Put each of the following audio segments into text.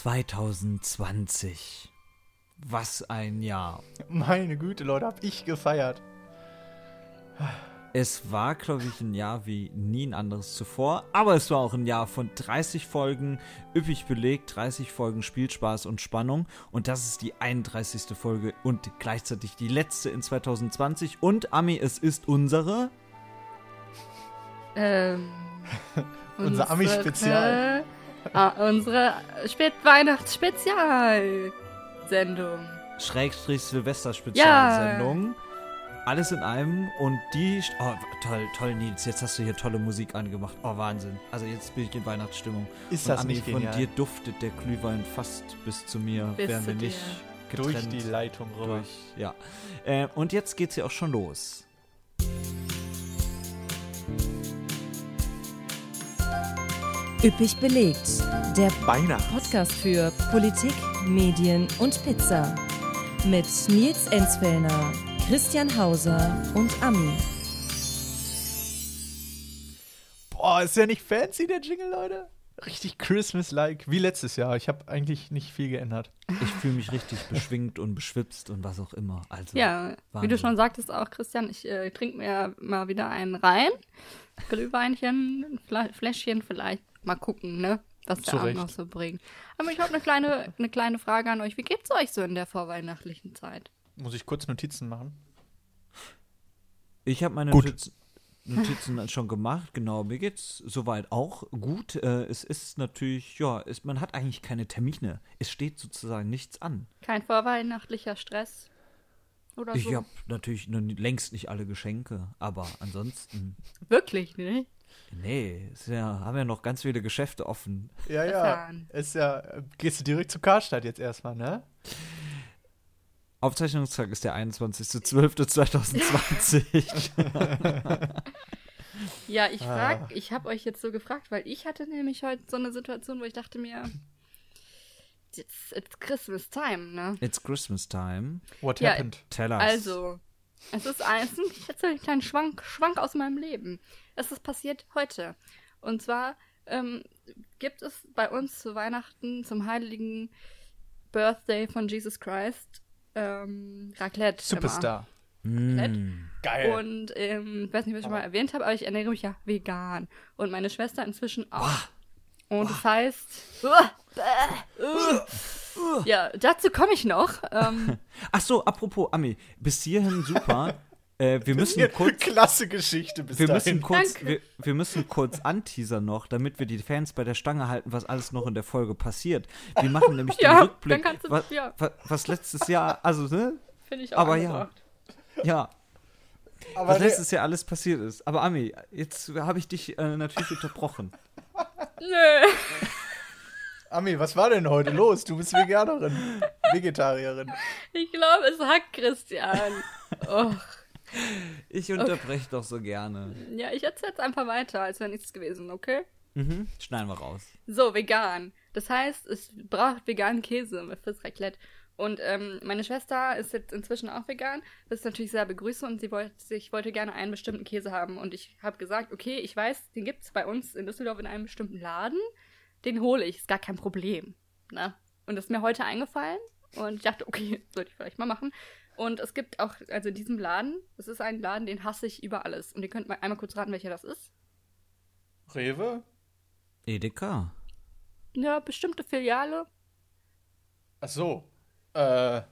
2020. Was ein Jahr. Meine Güte, Leute, hab ich gefeiert. Es war, glaube ich, ein Jahr wie nie ein anderes zuvor, aber es war auch ein Jahr von 30 Folgen, üppig belegt, 30 Folgen Spielspaß und Spannung und das ist die 31. Folge und gleichzeitig die letzte in 2020 und Ami, es ist unsere Ähm, Unser Ami-Spezial. Ah, unsere Spät Weihnachtsspezial-Sendung. Schrägstrich Silvester-Spezialsendung. Alles in einem und die. Oh, toll, toll, Nils. Jetzt hast du hier tolle Musik angemacht. Oh, Wahnsinn. Also, jetzt bin ich in Weihnachtsstimmung. Ist und das Ami, nicht von genial? dir duftet der Glühwein fast bis zu mir, Bis wären wir nicht dir. Durch getrennt. die Leitung rüber. durch. Ja. Äh, und jetzt geht's ja auch schon los. Üppig belegt. Der Weihnachts. Podcast für Politik, Medien und Pizza. Mit Nils Enzfellner, Christian Hauser und Ami. Boah, ist ja nicht fancy, der Jingle, Leute? Richtig Christmas-like, wie letztes Jahr. Ich habe eigentlich nicht viel geändert. Ich fühle mich richtig beschwingt und beschwipst und was auch immer. Also, Ja, wie Wahnsinn. du schon sagtest auch, Christian, ich äh, trinke mir mal wieder einen rein. Glühweinchen, Fläschchen vielleicht. Mal gucken, ne? Was der Zu Abend noch so bringt. Aber ich habe eine kleine, eine kleine Frage an euch. Wie geht's euch so in der vorweihnachtlichen Zeit? Muss ich kurz Notizen machen? Ich habe meine Gut. Notizen, Notizen schon gemacht, genau. Mir geht's soweit auch gut. Äh, es ist natürlich, ja, es, man hat eigentlich keine Termine. Es steht sozusagen nichts an. Kein vorweihnachtlicher Stress? Oder Ich so? habe natürlich längst nicht alle Geschenke, aber ansonsten, Wirklich, ne? Nee, ja, haben ja noch ganz viele Geschäfte offen. Ja, ja. Ist ja. Gehst du direkt zu Karstadt jetzt erstmal, ne? Aufzeichnungstag ist der 21.12.2020. Ja, ich Ah. frag, ich habe euch jetzt so gefragt, weil ich hatte nämlich heute so eine Situation, wo ich dachte mir, it's, it's Christmas time, ne? It's Christmas time. What Ja, happened? Tell us. Also, es ist ein, es ist- einen kleinen Schwank, Schwank aus meinem Leben. Es ist passiert heute. Und zwar ähm, gibt es bei uns zu Weihnachten, zum heiligen Birthday von Jesus Christ, ähm, Raclette. Superstar. Mm. Geil. Und ähm, ich weiß nicht, was ich schon mal erwähnt habe, aber ich ernähre mich ja vegan. Und meine Schwester inzwischen auch. Und das heißt. Ja, dazu komme ich noch. Ähm, Ach so, apropos Ami, bis hierhin super. äh, wir müssen kurz Klasse Geschichte bis Wir dahin. müssen, kurz, wir, wir müssen kurz anteasern noch, damit wir die Fans bei der Stange halten, was alles noch in der Folge passiert. Wir machen nämlich den Ja, Rückblick, dann kannst du- was, ja. was, was letztes Jahr, also, ne? Finde ich auch Aber ja. angebracht. Ja, Aber was letztes Jahr alles passiert ist. Aber Ami, jetzt habe ich dich äh, natürlich unterbrochen. Nö. Ami, was war denn heute los? Du bist Veganerin, Vegetarierin. Ich glaube, es hackt Christian. Oh. Ich unterbreche doch so gerne. Ja, ich erzähle jetzt einfach weiter, als wäre nichts gewesen, okay? Mhm, schneiden wir raus. So, vegan. Das heißt, es braucht veganen Käse fürs Raclette. Und ähm, meine Schwester ist jetzt inzwischen auch vegan. Das ist natürlich sehr begrüßt und sie wollte, ich wollte gerne einen bestimmten Käse haben. Und ich habe gesagt, okay, ich weiß, den gibt es bei uns in Düsseldorf in einem bestimmten Laden. Den hole ich, ist gar kein Problem. Ne? Und das ist mir heute eingefallen. Und ich dachte, okay, sollte ich vielleicht mal machen. Und es gibt auch, also in diesem Laden, das ist ein Laden, den hasse ich über alles. Und ihr könnt mal einmal kurz raten, welcher das ist. Rewe? Edeka. Ja, bestimmte Filiale. Ach so. Äh,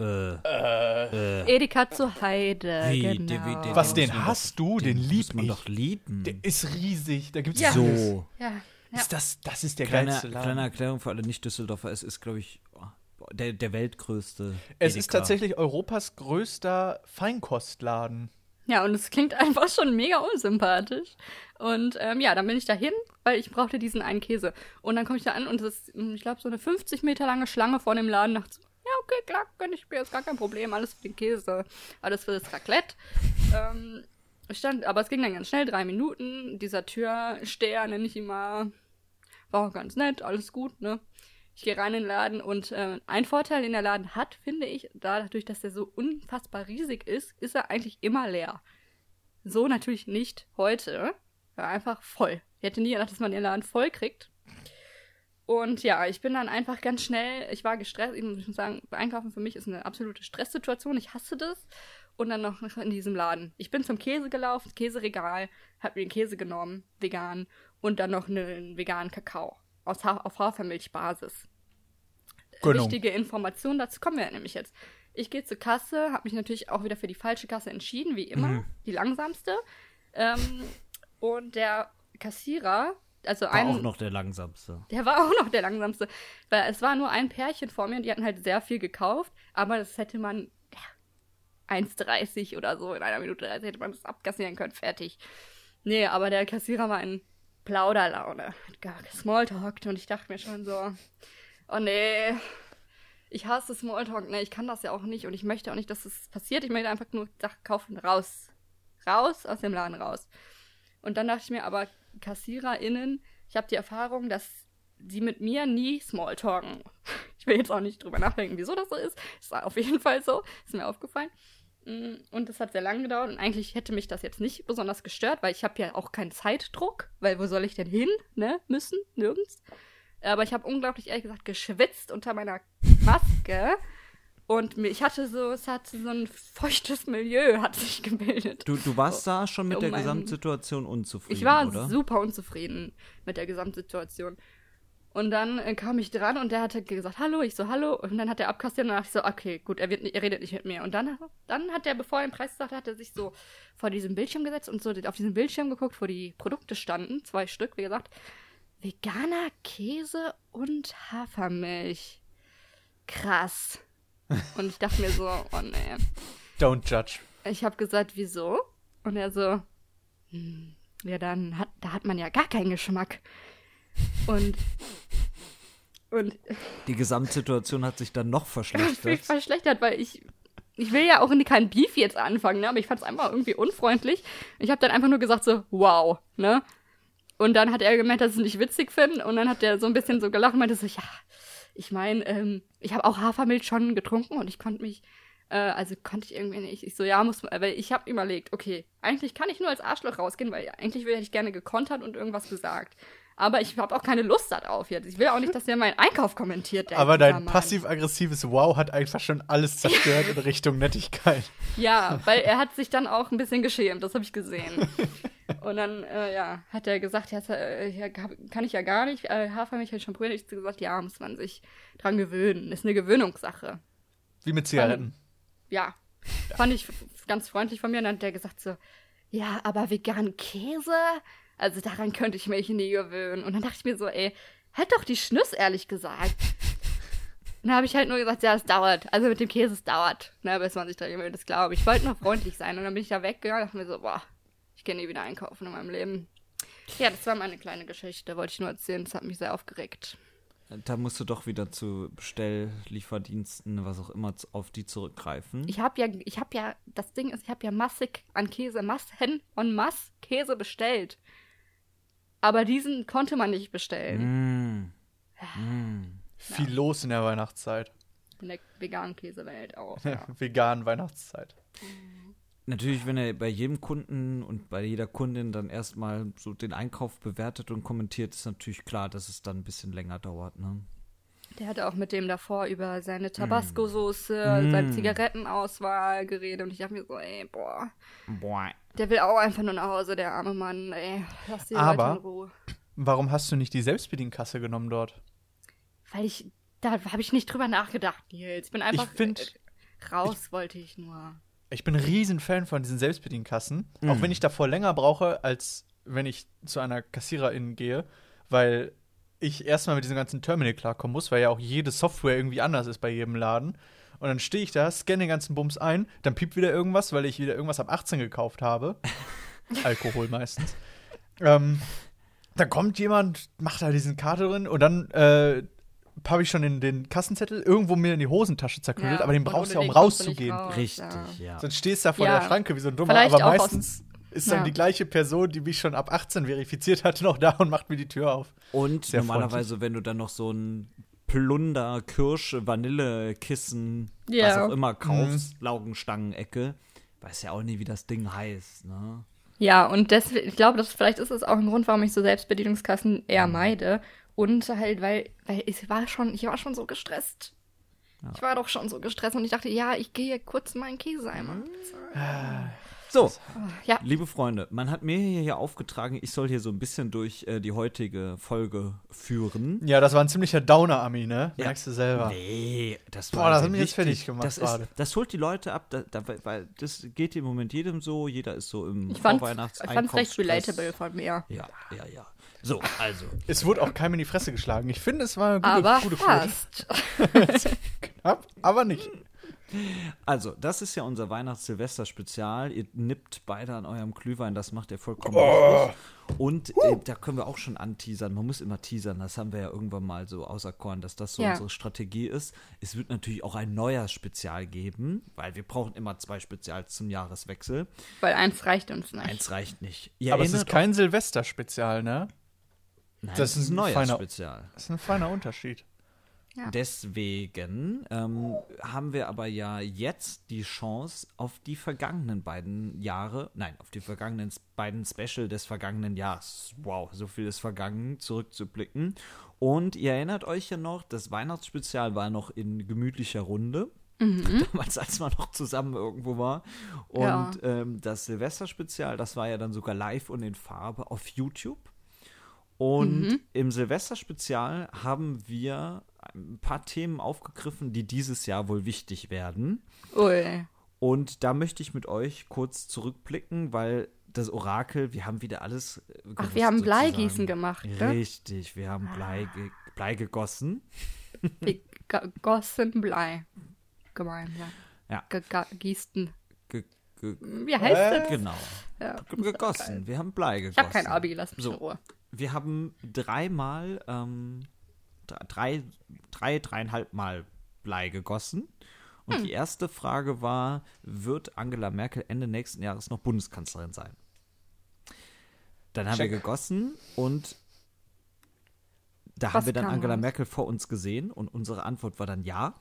Äh, Edeka zur Heide. Wie, genau. der- wie- der- was, den hast doch, du? Den muss lieb man ich. doch lieben. der ist riesig. Da gibt's Ja. so. Ja, ja. Ist das, das ist der Kleine, geilste Laden. kleine Erklärung für alle Nicht-Düsseldorfer. Es ist, glaube ich, oh, der, der weltgrößte. es Edeka. ist tatsächlich Europas größter Feinkostladen. Ja, und es klingt einfach schon mega unsympathisch. Und ähm, ja, dann bin ich dahin, weil ich brauchte diesen einen Käse. Und dann komme ich da an und es ist, mh, ich glaube, so eine 50 Meter lange Schlange vor dem Laden. Dachte so, ja, okay, klar, gönn ich mir, ist gar kein Problem. Alles für den Käse, alles für das Raclette. ähm, ich stand, aber es ging dann ganz schnell, drei Minuten. Dieser Türsteher, nenne ich ihn mal, war auch ganz nett, alles gut, ne? Ich gehe rein in den Laden und äh, ein Vorteil, den der Laden hat, finde ich, dadurch, dass der so unfassbar riesig ist, ist er eigentlich immer leer. So natürlich nicht heute. War einfach voll. Ich hätte nie gedacht, dass man den Laden voll kriegt. Und ja, ich bin dann einfach ganz schnell, ich war gestresst, ich muss sagen, Einkaufen für mich ist eine absolute Stresssituation, ich hasse das. Und dann noch in diesem Laden. Ich bin zum Käse gelaufen, Käseregal, hab mir den Käse genommen, vegan, und dann noch einen veganen Kakao aus ha auf Hafermilchbasis. Genau. Wichtige Information, dazu kommen wir nämlich jetzt. Ich gehe zur Kasse, habe mich natürlich auch wieder für die falsche Kasse entschieden, wie immer, Mhm. die langsamste. Ähm, und der Kassierer, also War ein, auch noch der langsamste. der war auch noch der langsamste. Weil es war nur ein Pärchen vor mir und die hatten halt sehr viel gekauft, aber das hätte man ja, 1,30 oder so in einer Minute 30 hätte man das abkassieren können, fertig. Nee, aber der Kassierer war in Plauderlaune, Smalltalkt und ich dachte mir schon so, oh nee, ich hasse Smalltalk, ne, ich kann das ja auch nicht und ich möchte auch nicht, dass das passiert. Ich möchte einfach nur Sachen kaufen, raus. Raus aus dem Laden raus. Und dann dachte ich mir aber, KassiererInnen, ich habe die Erfahrung, dass sie mit mir nie Smalltalken. Ich will jetzt auch nicht drüber nachdenken, wieso das so ist. Ist auf jeden Fall so. Ist mir aufgefallen. Mm, Und das hat sehr lange gedauert. Und eigentlich hätte mich das jetzt nicht besonders gestört, weil ich habe ja auch keinen Zeitdruck. Weil wo soll ich denn hin, ne? Müssen? Nirgends. Aber ich habe unglaublich, ehrlich gesagt, geschwitzt unter meiner Maske. Und ich hatte so, es hat so ein feuchtes Milieu hat sich gebildet. Du, du warst da schon mit Oh der Gesamtsituation unzufrieden, Ich war oder? super unzufrieden mit der Gesamtsituation. Und dann äh, kam ich dran und der hatte gesagt, hallo, ich so, hallo. Und dann hat er abkassiert und dann dachte ich so, okay, gut, er, wird nicht, er redet nicht mit mir. Und dann, dann hat er, bevor er den Preis sagte, hat er sich so vor diesem Bildschirm gesetzt und so auf diesen Bildschirm geguckt, wo die Produkte standen, zwei Stück, wie gesagt. Veganer Käse und Hafermilch. Krass. Und ich dachte mir so, oh nee. Don't judge. Ich habe gesagt, wieso? Und er so, hm, ja, dann hat, da hat man ja gar keinen Geschmack. Und, und Die Gesamtsituation hat sich dann noch verschlechtert. verschlechtert, weil ich, ich will ja auch in kein Beef jetzt anfangen, ne? aber ich fand es einfach irgendwie unfreundlich. Ich habe dann einfach nur gesagt so, wow, ne? Und dann hat er gemeint, dass ich es nicht witzig finde und dann hat er so ein bisschen so gelacht und meinte so, ja, ich meine, ähm, ich habe auch Hafermilch schon getrunken und ich konnte mich, äh, also konnte ich irgendwie nicht. Ich so, ja, muss, weil ich habe überlegt, okay, eigentlich kann ich nur als Arschloch rausgehen, weil eigentlich hätte ich gerne gekontert und irgendwas gesagt. Aber ich habe auch keine Lust darauf jetzt. Ich will auch nicht, dass er meinen Einkauf kommentiert. der Aber dein passiv-aggressives Wow hat einfach schon alles zerstört in Richtung Nettigkeit. Ja, weil er hat sich dann auch ein bisschen geschämt, das habe ich gesehen. Und dann, äh, ja, hat er gesagt, ja, äh, ja, kann ich ja gar nicht. Äh, Hafermilch ich schon probiert. Ich habe gesagt, ja, muss man sich dran gewöhnen. Ist eine Gewöhnungssache. Wie mit Zigaretten. Ja, fand ich ganz freundlich von mir. Und dann hat er gesagt so, ja, aber vegan Käse? Also daran könnte ich mich nie gewöhnen. Und dann dachte ich mir so, ey, halt doch die Schnüss, ehrlich gesagt. Und dann habe ich halt nur gesagt, ja, es dauert. Also mit dem Käse, es dauert. Ne, bis man sich dran gewöhnt, das glaube ich. Ich wollte noch freundlich sein. Und dann bin ich da weggegangen und dachte mir so, boah, ich kann nie wieder einkaufen in meinem Leben. Ja, das war meine kleine Geschichte, wollte ich nur erzählen. Das hat mich sehr aufgeregt. Da musst du doch wieder zu Bestelllieferdiensten, was auch immer, auf die zurückgreifen. Ich habe ja, ich habe ja, das Ding ist, ich habe ja massig an Käse, Massen en masse Käse bestellt. Aber diesen konnte man nicht bestellen. Mm. Mm. Viel los in der Weihnachtszeit. In der veganen Käsewelt auch. Ja. Veganen Weihnachtszeit. Natürlich, wenn er bei jedem Kunden und bei jeder Kundin dann erstmal so den Einkauf bewertet und kommentiert, ist natürlich klar, dass es dann ein bisschen länger dauert, ne? Der hatte auch mit dem davor über seine Tabasco-Soße, Mm. seine Zigarettenauswahl geredet und ich dachte mir so, ey, boah, Boah. der will auch einfach nur nach Hause, der arme Mann, ey, lass die Aber- Leute in Ruhe. Warum hast du nicht die Selbstbedienkasse genommen dort? Weil ich, da habe ich nicht drüber nachgedacht, Nils. Ich bin einfach find- äh, raus, wollte ich nur. Ich bin ein Riesenfan von diesen Selbstbedienkassen. Mhm. Auch wenn ich davor länger brauche, als wenn ich zu einer Kassiererin gehe, weil ich erstmal mit diesem ganzen Terminal klarkommen muss, weil ja auch jede Software irgendwie anders ist bei jedem Laden. Und dann stehe ich da, scanne den ganzen Bums ein, dann piept wieder irgendwas, weil ich wieder irgendwas ab 18 gekauft habe. Alkohol meistens. Ähm, dann kommt jemand, macht da diesen Karte drin und dann äh, habe ich schon den, den Kassenzettel irgendwo mir in die Hosentasche zerknüllt, Ja, aber den brauchst du ja, um rauszugehen. raus. Richtig, ja. Sonst stehst du da vor Ja. der Schranke wie so ein Dummer, Vielleicht aber auch aus- meistens ist dann Ja. die gleiche Person, die mich schon ab 18 verifiziert hat, noch da und macht mir die Tür auf. Und Sehr normalerweise, wenn du dann noch so ein Plunder, Kirsche, Vanillekissen, was Ja. auch immer kaufst, Laugenstangen-Ecke, weiß ja auch nie, wie das Ding heißt, ne? Ja, und deswegen, ich glaube, das, vielleicht ist es auch ein Grund, warum ich so Selbstbedienungskassen eher meide. Und halt, weil, weil ich war schon, ich war schon so gestresst. Ich war doch schon so gestresst und ich dachte, ja, ich gehe kurz meinen Käseeimer. So, Ja, liebe Freunde, man hat mir hier aufgetragen, ich soll hier so ein bisschen durch äh, die heutige Folge führen. Ja, das war ein ziemlicher Downer, Ami, ne? Ja. Merkst du selber. Nee, das Boah, war das hat mich jetzt fertig gemacht das, gerade. ist, das holt die Leute ab, da, da, weil das geht im Moment jedem so. Jeder ist so im ich fand Vorweihnachts- ich fand's recht relatable von mir. Ja, ja, ja. So, also. Es wurde auch keinem in die Fresse geschlagen. Ich finde, es war eine gute, Aber gute fast. Knapp, aber nicht. Also, das ist ja unser Weihnachts-Silvester-Spezial. Ihr nippt beide an eurem Glühwein, das macht ihr vollkommen Oh. richtig. Und äh, da können wir auch schon anteasern. Man muss immer teasern, das haben wir ja irgendwann mal so auserkoren, dass das so Ja. unsere Strategie ist. Es wird natürlich auch ein neues Spezial geben, weil wir brauchen immer zwei Spezials zum Jahreswechsel. Weil eins reicht uns nicht. Eins reicht nicht. Ihr Aber es ist kein Silvester-Spezial, ne? Nein, das das ist ist ein ein neues feiner- Spezial. Das ist ein feiner Unterschied. Ja. Deswegen ähm, haben wir aber ja jetzt die Chance, auf die vergangenen beiden Jahre, nein, auf die vergangenen beiden Special des vergangenen Jahres, wow, so viel ist vergangen, zurückzublicken. Und ihr erinnert euch ja noch, das Weihnachtsspezial war noch in gemütlicher Runde. Damals, als man noch zusammen irgendwo war. Und Ja. ähm, das Silvesterspezial, das war ja dann sogar live und in Farbe auf YouTube. Und im Silvesterspezial haben wir ein paar Themen aufgegriffen, die dieses Jahr wohl wichtig werden. Ui. Und da möchte ich mit euch kurz zurückblicken, weil das Orakel, wir haben wieder alles. äh, Ach, gewusst, wir haben sozusagen. Bleigießen gemacht, ne? Richtig, wir haben Blei, ge Blei gegossen. Gegossen Blei. Gemeinsam. Ja. Gegießen. Ge Wie heißt das? genau. Ja. Ge gegossen. Wir haben Blei Ich gegossen. habe kein Abi, lass mich So. in Ruhe. Wir haben dreimal, ähm, drei, drei, dreieinhalb Mal Blei gegossen. Und Hm. die erste Frage war, wird Angela Merkel Ende nächsten Jahres noch Bundeskanzlerin sein? Dann haben wir Check. gegossen und da Was haben wir dann Angela raus? Merkel vor uns gesehen und unsere Antwort war dann ja.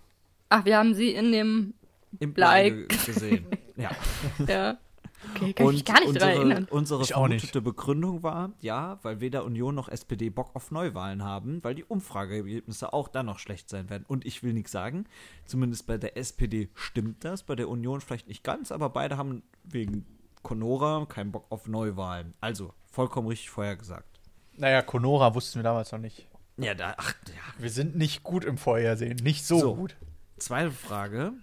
Ach, wir haben sie in dem. Im Blei. Blei ge- gesehen. ja. Ja. Okay, kann ich mich gar nicht unsere, erinnern. unsere Ich auch nicht. vermutete Begründung war, ja, weil weder Union noch SPD Bock auf Neuwahlen haben, weil die Umfrageergebnisse auch dann noch schlecht sein werden. Und ich will nichts sagen, zumindest bei der SPD stimmt das, bei der Union vielleicht nicht ganz, aber beide haben wegen Conora keinen Bock auf Neuwahlen. Also, vollkommen richtig vorhergesagt. Naja, Conora wussten wir damals noch nicht. Ja, da, ach, ja. Wir sind nicht gut im Vorhersehen. Nicht so, So. gut. Zweite Frage.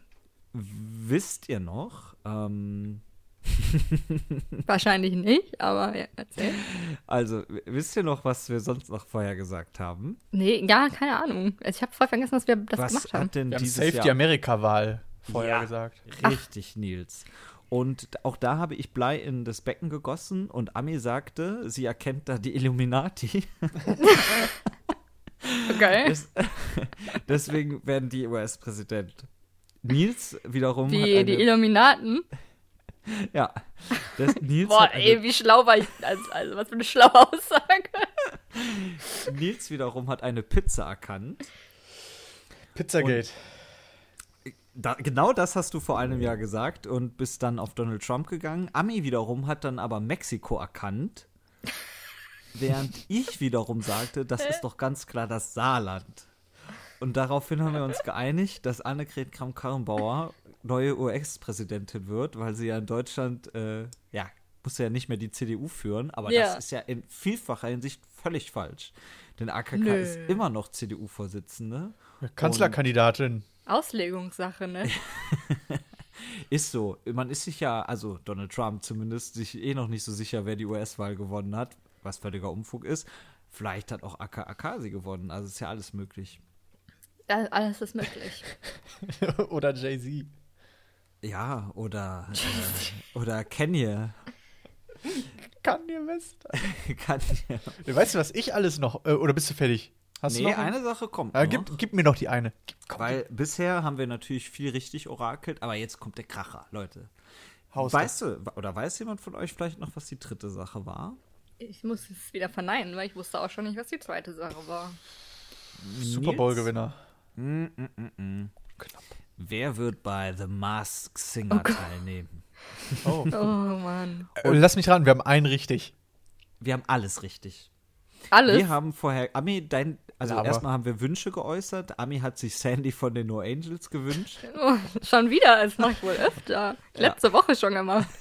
Wisst ihr noch, ähm, Wahrscheinlich nicht, aber ja, erzähl. also, wisst ihr noch, was wir sonst noch vorhergesagt haben? Nee, ja, keine Ahnung. Also ich habe voll vergessen, dass wir das was gemacht haben. hat denn Wir haben Safe Jahr die Amerika-Wahl vorher Ja. gesagt. Richtig, Nils. Und auch da habe ich Blei in das Becken gegossen und Ami sagte, sie erkennt da die Illuminati. Okay. Des- Deswegen werden die US-Präsident. Nils wiederum hat Die, eine, die Illuminaten. ja, das, Nils, Boah, eine, ey, wie schlau war ich. Also, also was für eine schlaue Aussage. Nils wiederum hat eine Pizza erkannt. Pizzagate. Da, genau das hast du vor einem Jahr gesagt und bist dann auf Donald Trump gegangen. Ami wiederum hat dann aber Mexiko erkannt. Während ich wiederum sagte, das ist doch ganz klar das Saarland. Und daraufhin haben wir uns geeinigt, dass Annegret Kramp-Karrenbauer neue US-Präsidentin wird, weil sie ja in Deutschland, äh, ja, muss ja nicht mehr die CDU führen, aber Ja. das ist ja in vielfacher Hinsicht völlig falsch. Denn AKK Nö. ist immer noch CDU-Vorsitzende. Kanzlerkandidatin. Auslegungssache, ne? Ist so. Man ist sich ja, also Donald Trump zumindest, sich eh noch nicht so sicher, wer die US-Wahl gewonnen hat, was völliger Umfug ist. Vielleicht hat auch AKK sie gewonnen. Also ist ja alles möglich. Ja, alles ist möglich. Oder Jay-Z. Ja, oder, äh, oder Kenya. Kann dir West. Kanye. Weißt du, was ich alles noch. Äh, oder bist du fertig? Hast Nee, du noch eine Sache kommt Äh, noch. gib, gib mir noch die eine. Komm, weil bisher haben wir natürlich viel richtig orakelt, aber jetzt kommt der Kracher, Leute. Haus weißt du, oder weiß jemand von euch vielleicht noch, was die dritte Sache war? Ich muss es wieder verneinen, weil ich wusste auch schon nicht, was die zweite Sache war. Super Bowl-Gewinner. Mm, mm, mm, mm. Wer wird bei The Masked Singer teilnehmen? Oh. Oh Mann. Äh, lass mich raten, wir haben einen richtig. Wir haben alles richtig. Alles. Wir haben vorher, Ami, dein, also Ja, erstmal haben wir Wünsche geäußert. Ami hat sich Sandy von den No Angels gewünscht. Oh, schon wieder, das mache ich wohl öfter. Letzte Woche schon gemacht.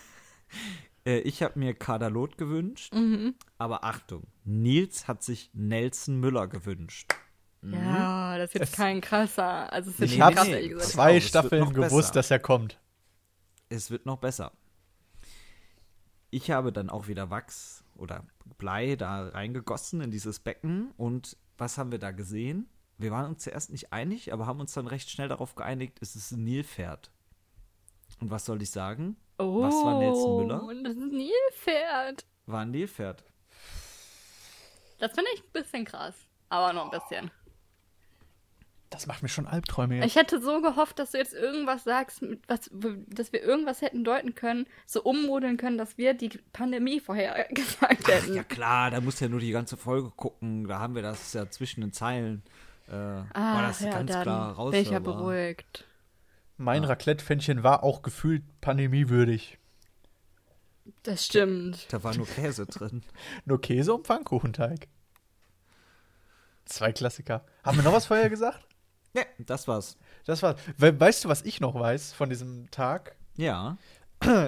Äh, ich habe mir Kadalot gewünscht. Mhm. Aber Achtung, Nils hat sich Nelson Müller gewünscht. Ja, das ist jetzt kein krasser. Also, es ist Nee, nicht nee. Zwei es Staffeln gewusst, besser. dass er kommt. Es wird noch besser. Ich habe dann auch wieder Wachs oder Blei da reingegossen in dieses Becken. Und was haben wir da gesehen? Wir waren uns zuerst nicht einig, aber haben uns dann recht schnell darauf geeinigt, es ist ein Nilpferd. Und was soll ich sagen? Oh, Was war Nelson Müller? Und das ist ein Nilpferd. War ein Nilpferd. Das finde ich ein bisschen krass. Aber noch ein bisschen. Das macht mir schon Albträume jetzt. Ich hätte so gehofft, dass du jetzt irgendwas sagst, was, dass wir irgendwas hätten deuten können, so ummodeln können, dass wir die Pandemie vorher gesagt hätten. Ja klar, da musst du ja nur die ganze Folge gucken. Da haben wir das ja zwischen den Zeilen. Äh, war Ah, das ja, ganz dann klar raus. bin ich ja beruhigt. Mein Raclette-Pfännchen war auch gefühlt pandemiewürdig. Das stimmt. Da war nur Käse drin. Nur Käse und Pfannkuchenteig. Zwei Klassiker. Haben wir noch was vorher gesagt? Ja, das war's. Das war. We weißt du, was ich noch weiß von diesem Tag? Ja.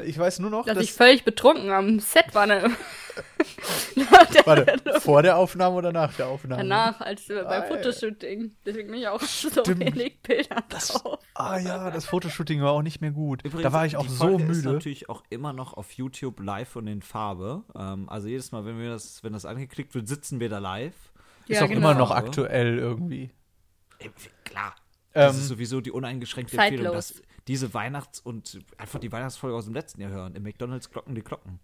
Ich weiß nur noch, Dass dass. ich völlig betrunken am Set war. Ne? Warte, vor der Aufnahme oder nach der Aufnahme? Danach, als wir beim Ah, Fotoshooting. Deswegen bin ich auch so wenig Bilder drauf. Ah ja, das Fotoshooting war auch nicht mehr gut. Übrigens, da war ich auch die so Folge ist müde. natürlich auch immer noch auf YouTube live und in Farbe. Ähm, also jedes Mal, wenn wir das, wenn das angeklickt wird, sitzen wir da live. Ist Ja, auch genau. immer noch aktuell irgendwie. Klar. Das Ähm, ist sowieso die uneingeschränkte Zeitlos. Empfehlung, dass diese Weihnachts- und einfach die Weihnachtsfolge aus dem letzten Jahr hören. Im McDonalds Glocken die Glocken.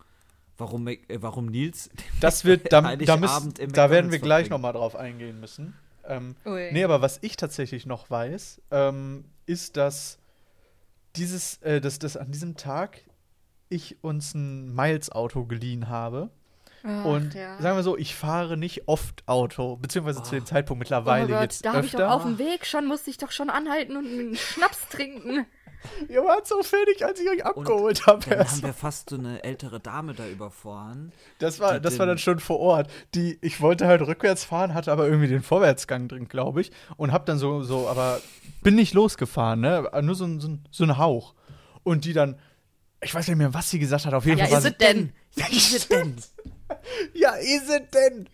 Warum, äh, warum Nils? Das wird, da, da, im da werden wir gleich verbringen. noch mal drauf eingehen müssen. Ähm, Ui. nee, aber was ich tatsächlich noch weiß, ähm, ist, dass dieses, äh, dass, dass an diesem Tag ich uns ein Miles-Auto geliehen habe. Ach, Und ja. sagen wir so, ich fahre nicht oft Auto, beziehungsweise zu dem Zeitpunkt oh mittlerweile Gott, jetzt da habe ich doch auf dem Weg schon, musste ich doch schon anhalten und einen Schnaps trinken. Ihr wart so fertig, als ich euch abgeholt habe. Dann haben wir fast so eine ältere Dame da überfahren. Das war, das war dann schon vor Ort. Die, ich wollte halt rückwärts fahren, hatte aber irgendwie den Vorwärtsgang drin, glaube ich. Und hab dann so, so, aber bin nicht losgefahren, ne? Nur so, ein- so, so ein Hauch. Und die dann, ich weiß nicht mehr, was sie gesagt hat, auf jeden Ja, Fall war ist es denn? Ja, ist es denn? Ja, ist es denn?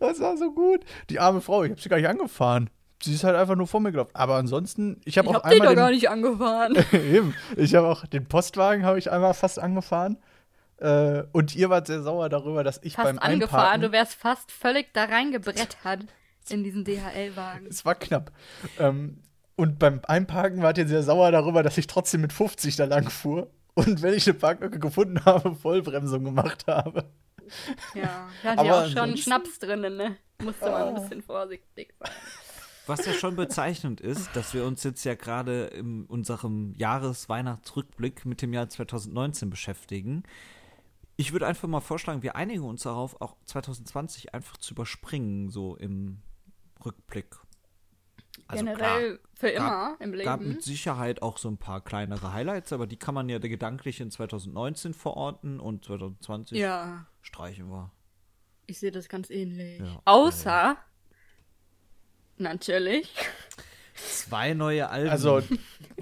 Das war so gut. Die arme Frau, ich habe sie gar nicht angefahren. Sie ist halt einfach nur vor mir gelaufen. Aber ansonsten, ich habe auch hab einmal doch gar den, nicht angefahren. Eben. Ich habe auch den Postwagen habe ich einmal fast angefahren. Äh, und ihr wart sehr sauer darüber, dass ich beim Fast angefahren, Einparken du wärst fast völlig da reingebrettert in diesen DHL-Wagen. Es war knapp. Ähm, und beim Einparken wart ihr sehr sauer darüber, dass ich trotzdem mit 50 da lang fuhr. Und wenn ich eine Parklücke gefunden habe, Vollbremsung gemacht habe. Ja, da hatte ja auch schon Schnaps drinnen, ne? Musste man ein bisschen vorsichtig sein. Was ja schon bezeichnend ist, dass wir uns jetzt ja gerade in unserem Jahresweihnachtsrückblick mit dem Jahr 2019 beschäftigen. Ich würde einfach mal vorschlagen, wir einigen uns darauf, auch 2020 einfach zu überspringen, so im Rückblick. Also Generell für immer gab, im gab Leben. mit Sicherheit auch so ein paar kleinere Highlights, aber die kann man ja gedanklich in 2019 verorten und 2020 Ja, streichen wir. ich sehe das ganz ähnlich. Ja. Außer, natürlich, Zwei neue Alben. Also,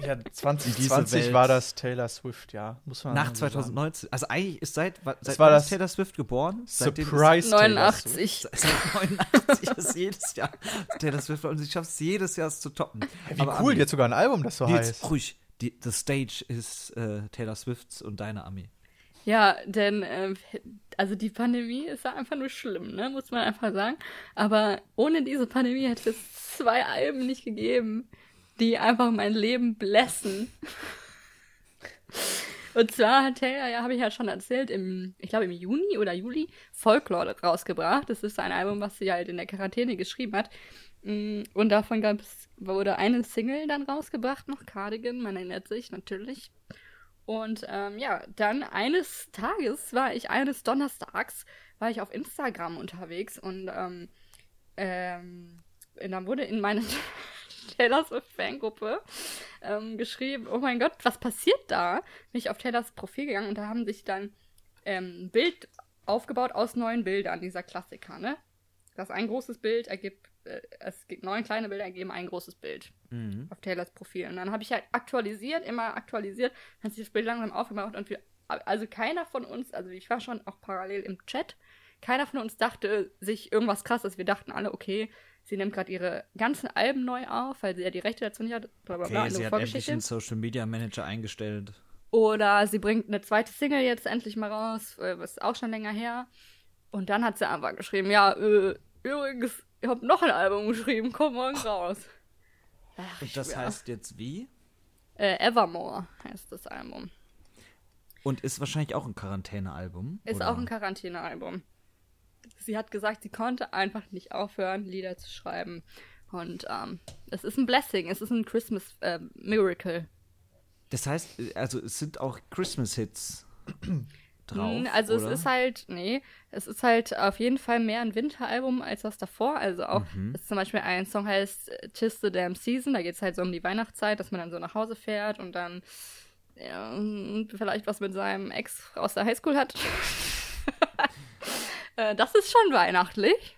ja, Diese 2020 Welt. war das Taylor Swift, ja. Muss man nach so sagen. 2019. Also eigentlich ist seit, seit war das Taylor Swift geboren? Surprise Taylor Swift. 89. Seit 89 ist jedes Jahr Taylor Swift und ich schaffe es jedes Jahr es zu toppen. Wie Aber cool, Ami, jetzt sogar ein Album, das so Nils, heißt. ruhig. Die, the stage ist äh, Taylor Swifts und deine Ami. Ja, denn, ähm, also die Pandemie ist ja einfach nur schlimm, ne? Muss man einfach sagen. Aber ohne diese Pandemie hätte es zwei Alben nicht gegeben, die einfach mein Leben blessen. Und zwar hat Taylor, ja, habe ich ja schon erzählt, im, ich glaube im Juni oder Juli Folklore rausgebracht. Das ist ein Album, was sie halt in der Quarantäne geschrieben hat. Mm, Und davon gab es, wurde eine Single dann rausgebracht, noch Cardigan, man erinnert sich natürlich. Und ähm, ja, dann eines Tages war ich, eines Donnerstags, war ich auf Instagram unterwegs und ähm, ähm, und dann wurde in meine Taylor Swift Fangruppe ähm, geschrieben, oh mein Gott, was passiert da? Bin ich auf Taylors Profil gegangen und da haben sich dann ähm, ein Bild aufgebaut aus neun Bildern, dieser Klassiker, ne? Das ein großes Bild ergibt, es gibt neun kleine Bilder ergeben ein großes Bild Mhm. auf Taylors Profil. Und dann habe ich halt aktualisiert, immer aktualisiert, dann hat sich das Bild langsam aufgemacht und wir, also keiner von uns, also ich war schon auch parallel im Chat, keiner von uns dachte sich irgendwas krasses. Wir dachten alle, okay, sie nimmt gerade ihre ganzen Alben neu auf, weil sie ja die Rechte dazu nicht hat, bla bla bla, Okay, sie hat endlich einen Social Media Manager eingestellt. Oder sie bringt eine zweite Single jetzt endlich mal raus, äh, was ist auch schon länger her. Und dann hat sie einfach geschrieben, ja, äh, übrigens, ich habe noch ein Album geschrieben, komm morgen raus. Ach, Und das schwör. heißt jetzt wie? Äh, Evermore heißt das Album. Und ist wahrscheinlich auch ein Quarantänealbum. Ist oder? auch ein Quarantänealbum. Sie hat gesagt, sie konnte einfach nicht aufhören, Lieder zu schreiben. Und ähm, es ist ein Blessing, es ist ein Christmas äh, Miracle. Das heißt, also es sind auch Christmas-Hits drauf. Mm, Also oder? es ist halt, nee, es ist halt auf jeden Fall mehr ein Winteralbum als das davor. Also auch, Mhm. zum Beispiel ein Song heißt äh, Tis the Damn Season, da geht es halt so um die Weihnachtszeit, dass man dann so nach Hause fährt und dann ja, und vielleicht was mit seinem Ex aus der Highschool hat. Äh, das ist schon weihnachtlich.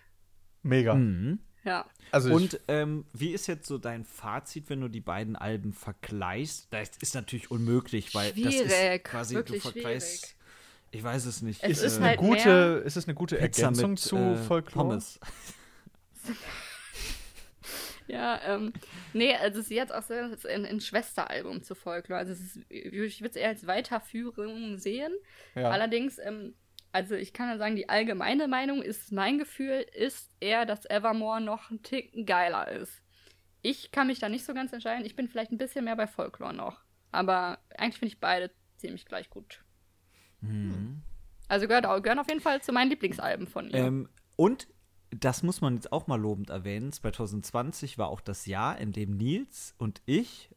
Mega. Mhm. Ja. Also Und ähm, wie ist jetzt so dein Fazit, wenn du die beiden Alben vergleichst? Das ist natürlich unmöglich, weil das ist Schwierig, quasi, wirklich du vergleichst. schwierig. Ich weiß es nicht. Es es ist ist, eine halt gute, mehr- es ist eine gute Pizza Ergänzung mit, zu äh, Folklore. Pommes. Ja, ähm, nee, also sie hat auch so ein, ein Schwesteralbum zu Folklore. Also es ist, ich würde es eher als Weiterführung sehen. Ja. Allerdings, ähm, also ich kann ja sagen, die allgemeine Meinung ist, mein Gefühl ist eher, dass Evermore noch ein Ticken geiler ist. Ich kann mich da nicht so ganz entscheiden. Ich bin vielleicht ein bisschen mehr bei Folklore noch. Aber eigentlich finde ich beide ziemlich gleich gut. Mhm. Also gehört, gehören auf jeden Fall zu meinen Lieblingsalben von ihr. Ähm, und das muss man jetzt auch mal lobend erwähnen. 2020 war auch das Jahr, in dem Nils und ich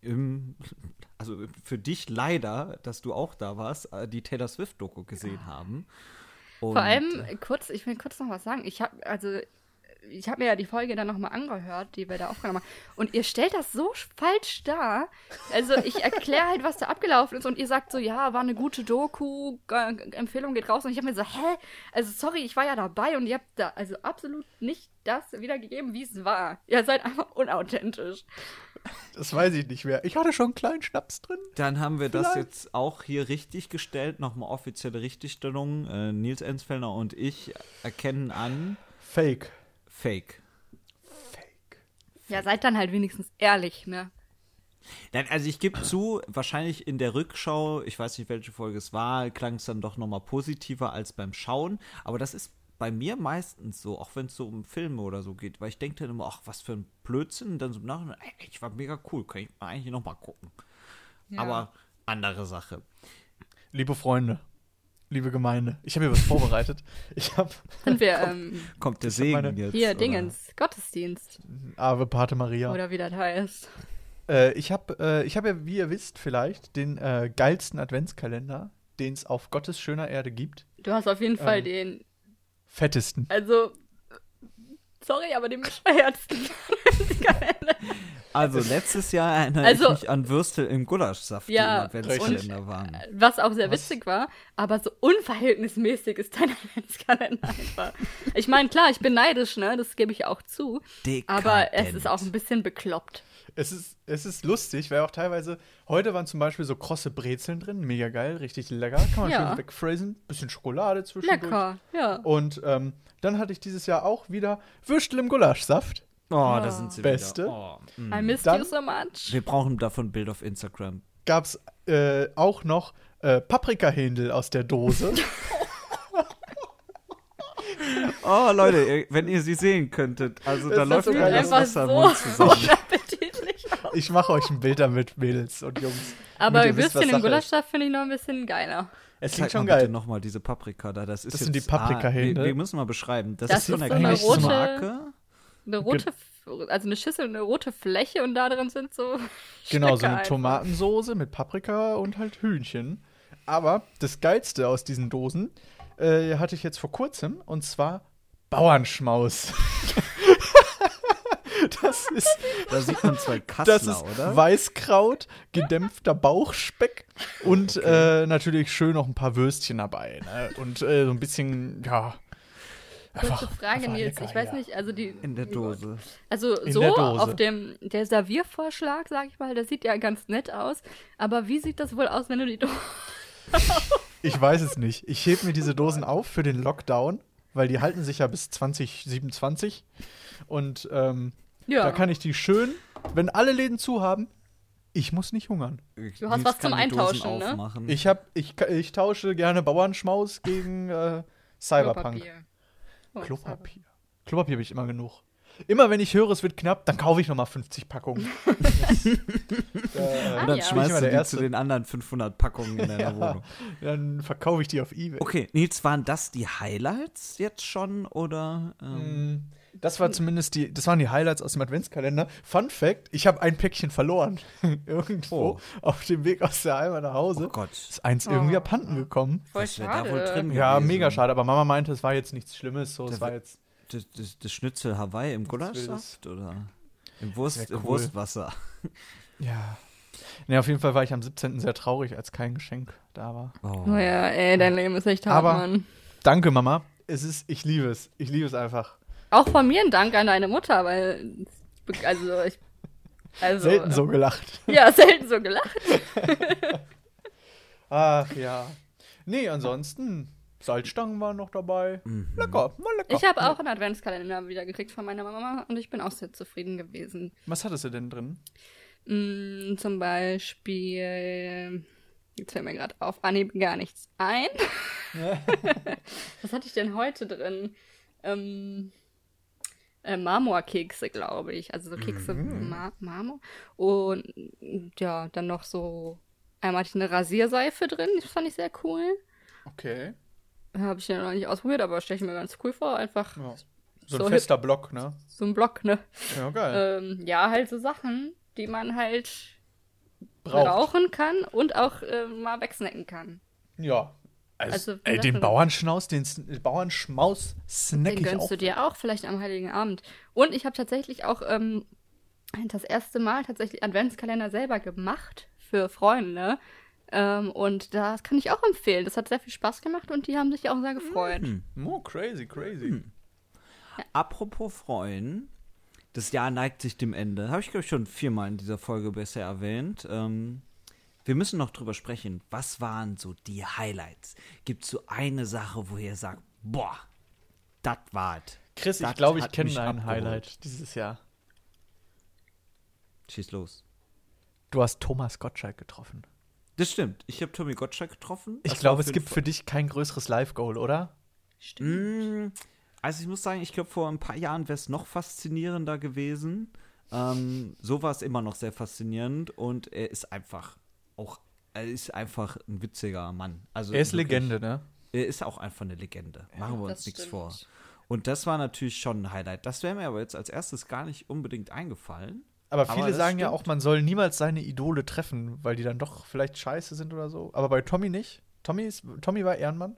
im, also für dich leider, dass du auch da warst, äh, die Taylor Swift-Doku gesehen haben. Und, Vor allem, äh, kurz, ich will kurz noch was sagen. Ich habe, also, ich habe mir ja die Folge dann nochmal angehört, die wir da aufgenommen haben. Und ihr stellt das so falsch dar. Also, ich erkläre halt, was da abgelaufen ist. Und ihr sagt so, ja, war eine gute Doku, äh, Empfehlung geht raus. Und ich habe mir so, hä? Also, sorry, ich war ja dabei und ihr habt da also absolut nicht das wiedergegeben, wie es war. Ihr seid einfach unauthentisch. Das weiß ich nicht mehr. Ich hatte schon einen kleinen Schnaps drin. Dann haben wir das Vielleicht. jetzt auch hier richtig gestellt, nochmal offizielle Richtigstellung. Äh, Nils Ensfellner und ich erkennen an Fake. Fake. Fake. Ja, seid dann halt wenigstens ehrlich, ne? Nein, also ich gebe zu, wahrscheinlich in der Rückschau, ich weiß nicht, welche Folge es war, klang es dann doch nochmal positiver als beim Schauen. Aber das ist bei mir meistens so, auch wenn es so um Filme oder so geht, weil ich denke dann immer, ach, was für ein Blödsinn. Und dann so nachher, ey, ich war mega cool, kann ich mal eigentlich nochmal gucken. Ja. Aber andere Sache. Liebe Freunde, liebe Gemeinde, ich habe hier was vorbereitet. Ich habe Sind wir, ähm, Kommt der Segen meine- jetzt? hier, oder? Dingens, Gottesdienst. Ave Pate Maria. Oder wie das heißt. Äh, ich habe äh, ich hab ja, wie ihr wisst, vielleicht den äh, geilsten Adventskalender, den es auf Gottes schöner Erde gibt. Du hast auf jeden Fall Ähm. den Fettesten. Also, sorry, aber den bescheuertsten Kalender. Also letztes Jahr erinnere Also- ich mich an Würstel im Gulaschsaft, Ja, die im Adventskalender waren. Was auch sehr Was? witzig war, aber so unverhältnismäßig ist dein Adventskalender einfach. Ich meine, klar, ich bin neidisch, ne? Das gebe ich auch zu. Aber es ist auch ein bisschen bekloppt. Es ist, es ist lustig, weil auch teilweise, heute waren zum Beispiel so krosse Brezeln drin, mega geil, richtig lecker, kann man Ja. schön wegfräsen, bisschen Schokolade zwischendurch. Lecker, ja. Und ähm, dann hatte ich dieses Jahr auch wieder Würstel im Gulaschsaft. Oh, da sind sie Beste. wieder. Oh, mm. I miss Dann- you so much. Wir brauchen davon Bild auf Instagram. Gab es äh, auch noch äh, Paprikahändel aus der Dose. Oh, Leute, wenn ihr sie sehen könntet. Also da Es läuft mir das Wasser im so Mund zusammen. ich mache euch ein Bild damit, Mädels und Jungs. Aber damit ihr wisst, was Würstchen im. Gulaschsaft finde ich noch ein bisschen geiler. Es klingt schon mal bitte geil. nochmal diese Paprika da. Das, ist Das jetzt, sind die Paprikahände. Ah, wir, wir müssen mal beschreiben. Das, Das ist so ist eine so eine kleine rote- Marke. Eine rote, also eine Schüssel, eine rote Fläche und da drin sind so. Genau, so Stücke eine einfach. Tomatensoße mit Paprika und halt Hühnchen. Aber das Geilste aus diesen Dosen äh, hatte ich jetzt vor kurzem und zwar Bauernschmaus. Das ist, Da sieht man zwei Kassler, das ist oder? Weißkraut, gedämpfter Bauchspeck und äh, natürlich schön noch ein paar Würstchen dabei. Ne? Und äh, so ein bisschen, ja. Kurze einfach- Frage, einfach Nils. lecker, ich weiß ja. nicht, also die. In der Dose. Also In so der Dose. auf dem der Serviervorschlag, sag ich mal, das sieht ja ganz nett aus. Aber wie sieht das wohl aus, wenn du die Dose. Ich weiß es nicht. Ich heb mir diese Dosen auf für den Lockdown, weil die halten sich ja bis 2027. Und ähm, Ja. da kann ich die schön, wenn alle Läden zu haben, ich muss nicht hungern. Du hast was zum Eintauschen, ne? Ich, hab, ich, ich tausche gerne Bauernschmaus gegen äh, Cyberpunk. Klopapier. Oh, Klopapier. Klopapier habe ich immer genug. Immer wenn ich höre, es wird knapp, dann kaufe ich nochmal 50 Packungen. Das, äh, Ah, Und dann ja. schmeißt du die Erste. zu den anderen 500 Packungen in deiner Ja. Wohnung. dann verkaufe ich die auf Ebay. Okay, Nils, waren das die Highlights jetzt schon oder? Ähm, Mm, Das war zumindest die, das waren die Highlights aus dem Adventskalender. Fun Fact: Ich habe ein Päckchen verloren. Irgendwo Oh. auf dem Weg aus der Heimat nach Hause. oh Gott. Ist eins irgendwie Oh. abhanden gekommen. Voll schade. da wohl drin? Ja, mega schade, aber Mama meinte, es war jetzt nichts Schlimmes. So, es Der war jetzt. Das, das, das Schnitzel Hawaii im Gulaschsaft oder im, Wurst, wär im cool. Wurstwasser? Ja. Ne, auf jeden Fall war ich am 17. sehr traurig, als kein Geschenk da war. Oh. Oh ja, ey, dein Leben ist echt hart, Aber- Mann. Danke, Mama. Es ist, ich liebe es. Ich liebe es einfach. Auch von mir ein Dank an deine Mutter, weil. Also, ich. Also, Selten so gelacht. Ja, selten so gelacht. Ach ja. Nee, ansonsten, Salzstangen waren noch dabei. Mhm. Lecker, war lecker. Ich habe auch einen Adventskalender wieder gekriegt von meiner Mama und ich bin auch sehr zufrieden gewesen. Was hattest du denn drin? Mm, zum Beispiel. Jetzt fällt mir gerade auf Anhieb gar nichts ein. Was hatte ich denn heute drin? Ähm, äh, Marmorkekse, glaube ich. Also so Kekse Mar Marmor. Und ja, dann noch so. Einmal hatte ich eine Rasierseife drin, das fand ich sehr cool. Okay. Habe ich ja noch nicht ausprobiert, aber stelle ich mir ganz cool vor. Einfach Ja. So ein So fester Block, ne? so ein Block, ne? Ja, geil. Ähm, ja, halt so Sachen, die man halt Braucht. brauchen kann und auch äh, mal wegsnacken kann. Ja. Also, Also, ey, das den Bauernschnaus, den Bauernschmaus snack Den ich gönnst auch. du dir auch vielleicht am Heiligen Abend. Und ich habe tatsächlich auch ähm, das erste Mal tatsächlich Adventskalender selber gemacht für Freunde. Ähm, und das kann ich auch empfehlen. Das hat sehr viel Spaß gemacht und die haben sich auch sehr gefreut. Oh, crazy, crazy. Apropos freuen, das Jahr neigt sich dem Ende. Habe ich, glaube ich, schon viermal in dieser Folge bisher erwähnt. Ähm, wir müssen noch drüber sprechen. Was waren so die Highlights? Gibt es so eine Sache, wo ihr sagt, boah, das war's. Chris, ich Das glaube, ich kenne mich ein abgeholt. Highlight dieses Jahr. Schieß los. Du hast Thomas Gottschalk getroffen. Das stimmt. Ich habe Tommy Gottschalk getroffen. Ich glaube, es gibt Fall- für dich kein größeres Live-Goal, oder? Mm, Also ich muss sagen, ich glaube, vor ein paar Jahren wäre es noch faszinierender gewesen. Ähm, so war es immer noch sehr faszinierend und er ist einfach auch, er ist einfach ein witziger Mann. Also Er ist wirklich, Legende, ne? Er ist auch einfach eine Legende. Machen wir das uns nichts vor. Und das war natürlich schon ein Highlight. Das wäre mir aber jetzt als erstes gar nicht unbedingt eingefallen. Aber Aber viele das sagen ja stimmt. auch, man soll niemals seine Idole treffen, weil die dann doch vielleicht scheiße sind oder so. Aber bei Tommy nicht. Tommy, ist, Tommy war Ehrenmann.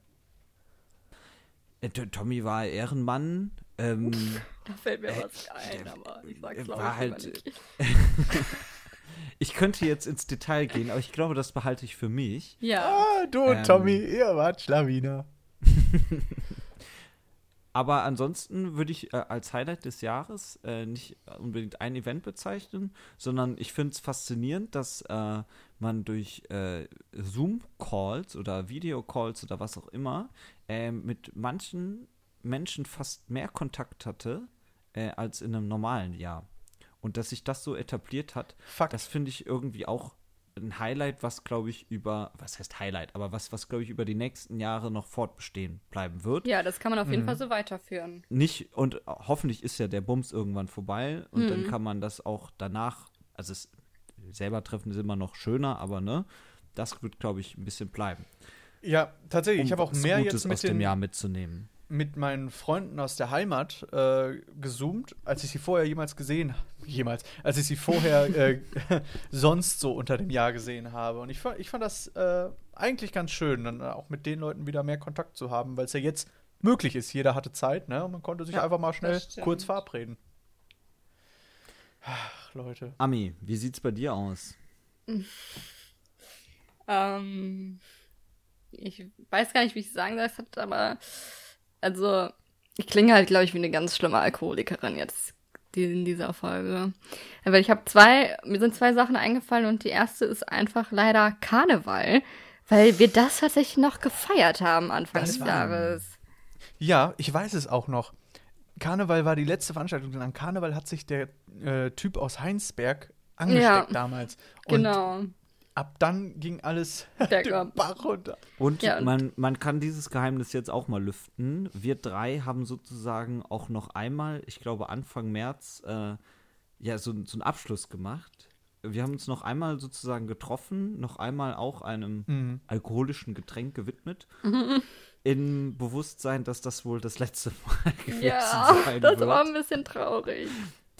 Äh, Tommy war Ehrenmann. Ähm, Da fällt mir Äh, was ein, der- aber ich sag's glaube war ich halt-. ich könnte jetzt ins Detail gehen, aber ich glaube, das behalte ich für mich. Ja. Ah, du und Ähm. Tommy, ihr wart Schlawiner. Aber ansonsten würde ich äh, als Highlight des Jahres äh, nicht unbedingt ein Event bezeichnen, sondern ich finde es faszinierend, dass äh, man durch äh, Zoom-Calls oder Video-Calls oder was auch immer äh, mit manchen Menschen fast mehr Kontakt hatte äh, als in einem normalen Jahr. Und dass sich das so etabliert hat, Fakt. das finde ich irgendwie auch ein Highlight, was glaube ich über, was heißt Highlight, aber was, was glaube ich über die nächsten Jahre noch fortbestehen bleiben wird ja, das kann man auf Mhm. jeden Fall so weiterführen. nicht und hoffentlich ist ja der Bums irgendwann vorbei und dann Mhm. kann man das auch danach, also es selber treffen ist immer noch schöner, aber ne, das wird glaube ich ein bisschen bleiben. Ja, tatsächlich. ich um habe auch mehr Gutes jetzt mit aus dem Jahr mitzunehmen. Mit meinen Freunden aus der Heimat äh, gezoomt, als ich sie vorher jemals gesehen jemals, als ich sie vorher äh, sonst so unter dem Jahr gesehen habe. Und ich fand, ich fand das äh, eigentlich ganz schön, dann auch mit den Leuten wieder mehr Kontakt zu haben, weil es ja jetzt möglich ist. Jeder hatte Zeit, ne? Und man konnte sich Ja, einfach mal schnell kurz verabreden. Ach, Leute. Ami, wie sieht's bei dir aus? Ähm, ich weiß gar nicht, wie ich sagen soll, es hat aber, also, ich klinge halt, glaube ich, wie eine ganz schlimme Alkoholikerin jetzt in dieser Folge. Weil ich habe zwei, mir sind zwei Sachen eingefallen und die erste ist einfach leider Karneval, weil wir das tatsächlich noch gefeiert haben Anfang Das des war- Jahres. Ja, ich weiß es auch noch. Karneval war die letzte Veranstaltung. Und an Karneval hat sich der äh, Typ aus Heinsberg angesteckt Ja. damals. Und Genau. Ab dann ging alles Bergab. den Bach runter. Und Ja, und- man, man kann dieses Geheimnis jetzt auch mal lüften. Wir drei haben sozusagen auch noch einmal, ich glaube Anfang März, äh, ja, so, so einen Abschluss gemacht. Wir haben uns noch einmal sozusagen getroffen, noch einmal auch einem Mhm. alkoholischen Getränk gewidmet. Im Bewusstsein, dass das wohl das letzte Mal gewesen Ja, sein das wird. war ein bisschen traurig.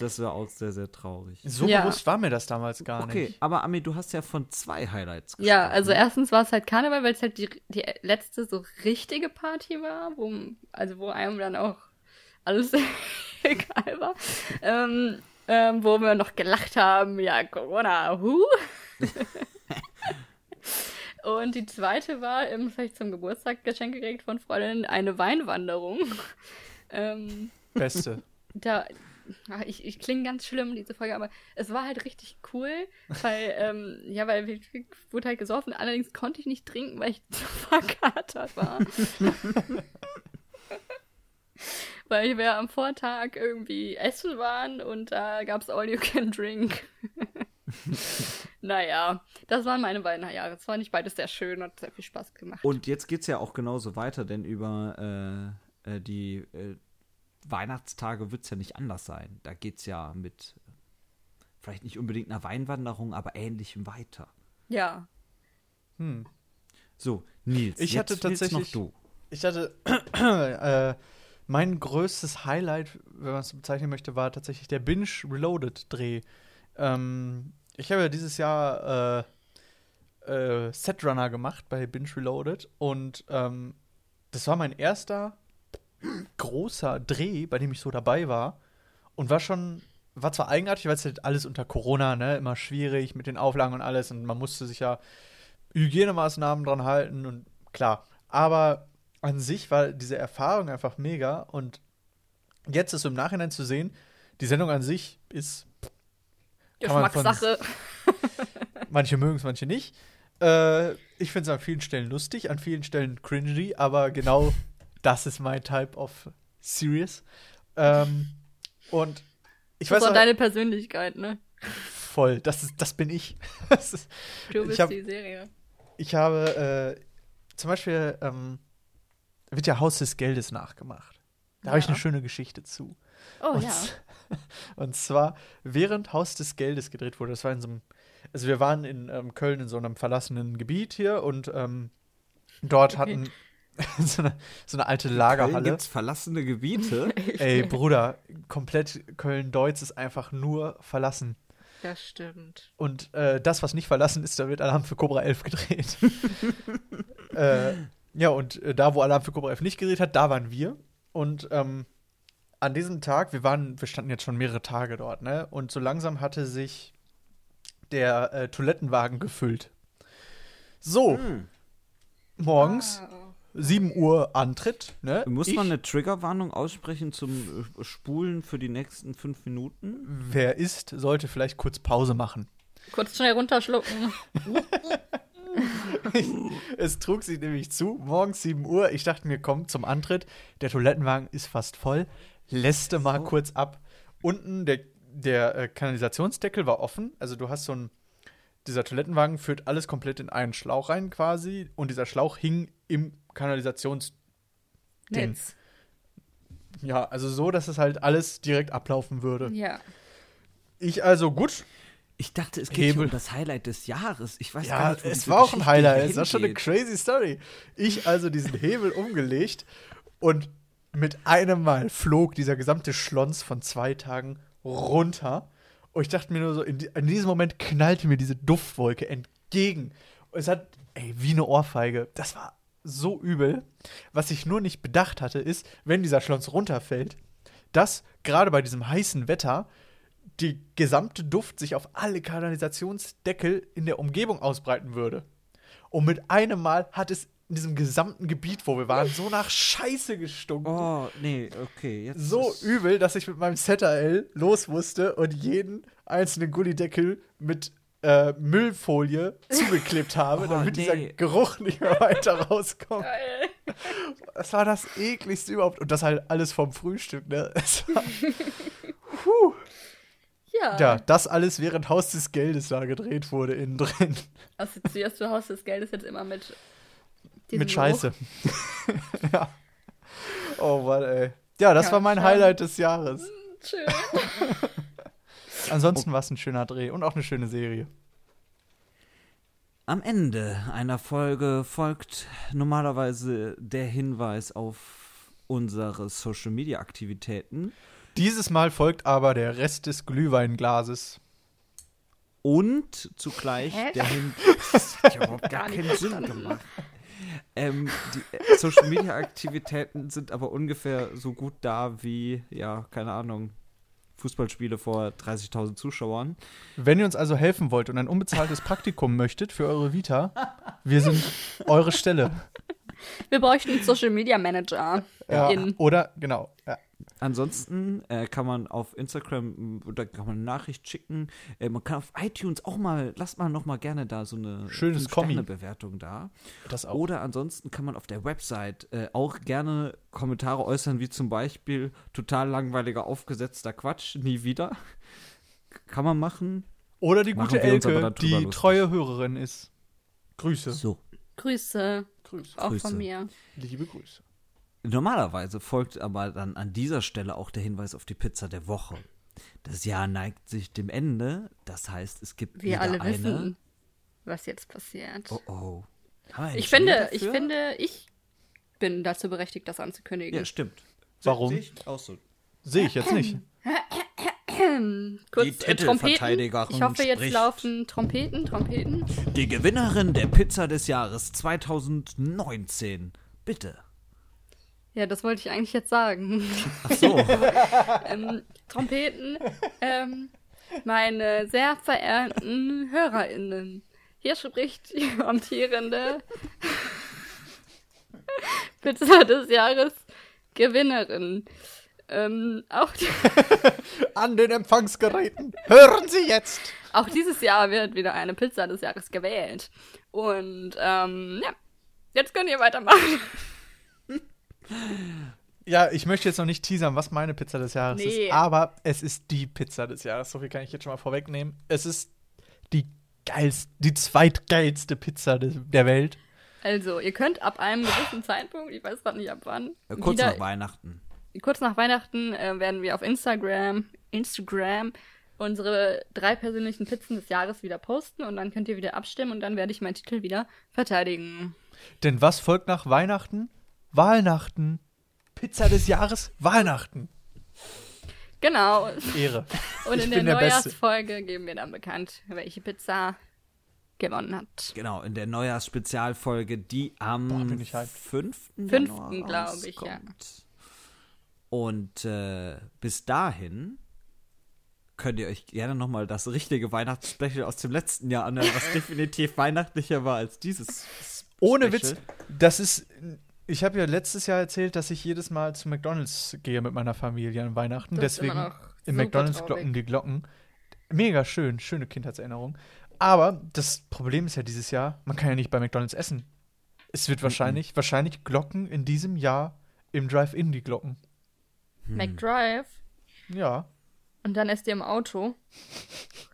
Das war auch sehr, sehr traurig. So Ja. bewusst war mir das damals gar Okay, nicht. aber Ami, du hast ja von zwei Highlights gesprochen. Ja, also erstens war es halt Karneval, weil es halt die, die letzte so richtige Party war, wo, also wo einem dann auch alles egal war. Ähm, ähm, wo wir noch gelacht haben, ja, Corona, hu. Und die zweite war, das habe ich zum Geburtstag Geschenk gekriegt von Freundin, eine Weinwanderung. ähm, Beste. da, ich, ich klinge ganz schlimm, diese Folge, aber es war halt richtig cool, weil, ähm, ja, weil wir- wir- wurde halt gesoffen, allerdings konnte ich nicht trinken, weil ich zu verkatert war. weil wir am Vortag irgendwie essen waren und da gab's All You Can Drink. naja, das waren meine beiden Jahre. Es war nicht beides sehr schön und hat sehr viel Spaß gemacht. Und jetzt geht's ja auch genauso weiter, denn über äh, äh, die äh, Weihnachtstage wird's ja nicht anders sein. Da geht's ja mit vielleicht nicht unbedingt einer Weinwanderung, aber ähnlichem weiter. ja. Hm. So, Nils, Ich jetzt hatte tatsächlich- noch du. Ich hatte äh, mein größtes Highlight, wenn man es so bezeichnen möchte, war tatsächlich der Binge Reloaded Dreh. Ähm, ich habe ja dieses Jahr äh, äh, Setrunner gemacht bei Binge Reloaded und ähm, das war mein erster großer Dreh, bei dem ich so dabei war und war schon war zwar eigenartig, weil es halt alles unter Corona, ne, immer schwierig mit den Auflagen und alles und man musste sich ja Hygienemaßnahmen dran halten und klar, aber an sich war diese Erfahrung einfach mega und jetzt ist so im Nachhinein zu sehen, die Sendung an sich ist man Geschmackssache. Manche mögen es, manche nicht. Äh, ich finde es an vielen Stellen lustig, an vielen Stellen cringy, aber genau das ist mein Type of Serious. Ähm, und ich das weiß ist auch, deine Persönlichkeit, ne? voll, das, ist, das bin ich. Das ist, Du Ich bist hab- die Serie. ich habe äh, zum Beispiel, ähm, wird ja Haus des Geldes nachgemacht. Da habe ich Ja. eine schöne Geschichte zu. Oh und, ja. und zwar, während Haus des Geldes gedreht wurde, das war in so einem, also wir waren in ähm, Köln in so einem verlassenen Gebiet hier und ähm, dort Okay. hatten so, eine, so eine alte Köln Lagerhalle. gibt's verlassene Gebiete. Ey, Bruder, komplett Köln-Deutz ist einfach nur verlassen. Das stimmt. Und äh, das, was nicht verlassen ist, da wird Alarm für Cobra 11 gedreht. äh, ja, und äh, da, wo Alarm für Cobra 11 nicht gedreht hat, da waren wir. Und ähm, an diesem Tag, wir waren, wir standen jetzt schon mehrere Tage dort, ne? Und so langsam hatte sich der äh, Toilettenwagen gefüllt. So, Hm. morgens, Ah. 7 Uhr Antritt, ne? Muss Ich- man eine Triggerwarnung aussprechen zum äh, Spulen für die nächsten fünf Minuten? Wer isst, sollte vielleicht kurz Pause machen. Kurz schnell runterschlucken. es trug sich nämlich zu, morgens 7 Uhr. Ich dachte mir, komm, zum Antritt. Der Toilettenwagen ist fast voll. Lässte mal So. kurz ab. Unten der, der äh, Kanalisationsdeckel war offen. Also du hast so ein. Dieser Toilettenwagen führt alles komplett in einen Schlauch rein quasi. Und dieser Schlauch hing im Kanalisations. Ding. Netz. Ja, also so, dass es halt alles direkt ablaufen würde. Ja. Ich also, gut. Ich dachte, es geht Hebel. um das Highlight des Jahres. Ich weiß gar Ja, nicht, wo es war auch ein Highlight. Es war schon eine crazy Story. Ich also diesen Hebel umgelegt und mit einem Mal flog dieser gesamte Schlons von zwei Tagen runter. Und ich dachte mir nur so, in, in diesem Moment knallte mir diese Duftwolke entgegen. Und es hat, ey, wie eine Ohrfeige. Das war so übel. Was ich nur nicht bedacht hatte, ist, wenn dieser Schlons runterfällt, dass gerade bei diesem heißen Wetter die gesamte Duft sich auf alle Kanalisationsdeckel in der Umgebung ausbreiten würde. Und mit einem Mal hat es in diesem gesamten Gebiet, wo wir waren, so nach Scheiße gestunken. Oh, nee, okay. Jetzt so übel, dass ich mit meinem ZRL los musste und jeden einzelnen Gullideckel mit äh, Müllfolie zugeklebt habe, Oh, damit nee. dieser Geruch nicht mehr weiter rauskommt. Geil. Das war das ekligste überhaupt. Und das halt alles vom Frühstück, ne? Es war, Ja. ja, das alles während Haus des Geldes da gedreht wurde innen drin. Assoziierst du Haus des Geldes jetzt immer mit Mit Scheiße. ja. Oh Mann, ey. Ja, das Ja, war mein schon. Highlight des Jahres. Geruch? Schön. Ansonsten war es ein schöner Dreh und auch eine schöne Serie. Am Ende einer Folge folgt normalerweise der Hinweis auf unsere Social Media Aktivitäten Dieses Mal folgt aber der Rest des Glühweinglases. und zugleich Hä? der Hinweis. Das hat ja überhaupt gar keinen Sinn gemacht. Ähm, die äh, Social Media Aktivitäten sind aber ungefähr so gut da wie, ja, keine Ahnung, Fußballspiele vor 30.000 Zuschauern. Wenn ihr uns also helfen wollt und ein unbezahltes Praktikum möchtet für eure Vita, wir sind eure Stelle. Wir bräuchten einen Social Media Manager. Ja, In. oder, genau. Ja. Ansonsten äh, kann man auf Instagram oder kann man eine Nachricht schicken. Äh, man kann auf iTunes auch mal, lasst mal noch mal gerne da so eine Schönes. Bewertung da. Das auch. Oder ansonsten kann man auf der Website äh, auch gerne Kommentare äußern, wie zum Beispiel total langweiliger aufgesetzter Quatsch, nie wieder. Kann man machen. Oder die gute Elke, die lustig. treue Hörerin ist. Grüße. So. Grüße. Grüße. Auch Grüße. von mir. Liebe Grüße. Normalerweise folgt aber dann an dieser Stelle auch der Hinweis auf die Pizza der Woche. Das Jahr neigt sich dem Ende. Das heißt, es gibt Wir wieder alle eine. wissen, was jetzt passiert. Oh oh. Haben wir einen ich finde, ich dafür? finde, ich bin dazu berechtigt, das anzukündigen. Ja, stimmt. Warum? Sehe ich auch so. Sehe ich jetzt nicht. Kurz Die äh, Trompeten. Titelverteidigerin Ich hoffe, jetzt spricht. laufen Trompeten, Trompeten. Die Gewinnerin der Pizza des Jahres 2019. Bitte. Ja, das wollte ich eigentlich jetzt sagen. Ach so. ähm, Trompeten, ähm, meine sehr verehrten HörerInnen. Hier spricht die amtierende Pizza des Jahres Gewinnerin. Ähm, auch, die, An den Empfangsgeräten. Hören Sie jetzt. auch dieses Jahr wird wieder eine Pizza des Jahres gewählt. Und ähm, ja, jetzt könnt ihr weitermachen. Ja, ich möchte jetzt noch nicht teasern, was meine Pizza des Jahres Nee. ist, aber es ist die Pizza des Jahres. So viel kann ich jetzt schon mal vorwegnehmen. Es ist die geilste, die zweitgeilste Pizza des, der Welt. Also, ihr könnt ab einem gewissen Zeitpunkt, ich weiß gerade nicht ab wann, Äh, Kurz wieder, nach Weihnachten. kurz nach Weihnachten äh, werden wir auf Instagram, Instagram unsere drei persönlichen Pizzen des Jahres wieder posten und dann könnt ihr wieder abstimmen und dann werde ich meinen Titel wieder verteidigen. Denn was folgt nach Weihnachten? Weihnachten. Pizza des Jahres? Weihnachten. Genau. Ehre. Und Ich in der der Beste. Neujahrsfolge geben wir dann bekannt, welche Pizza gewonnen hat. Genau, in der Neujahrsspezialfolge, die am Boah, bin ich hyped. 5. Fünften, Januar glaub ich, ja. Und äh, bis dahin könnt ihr euch gerne nochmal das richtige Weihnachtsspecial aus dem letzten Jahr anhören, was definitiv weihnachtlicher war als dieses. Ohne Special. Witz, das ist. Ich habe ja letztes Jahr erzählt, dass ich jedes Mal zu McDonalds gehe mit meiner Familie an Weihnachten. Das Deswegen in McDonalds traurig. glocken die Glocken. Mega schön, schöne Kindheitserinnerung. Aber das Problem ist ja dieses Jahr, man kann ja nicht bei McDonalds essen. Es wird wahrscheinlich, wahrscheinlich Glocken in diesem Jahr im Drive-In die Glocken. Hm. McDrive Ja, und dann esst ihr im Auto.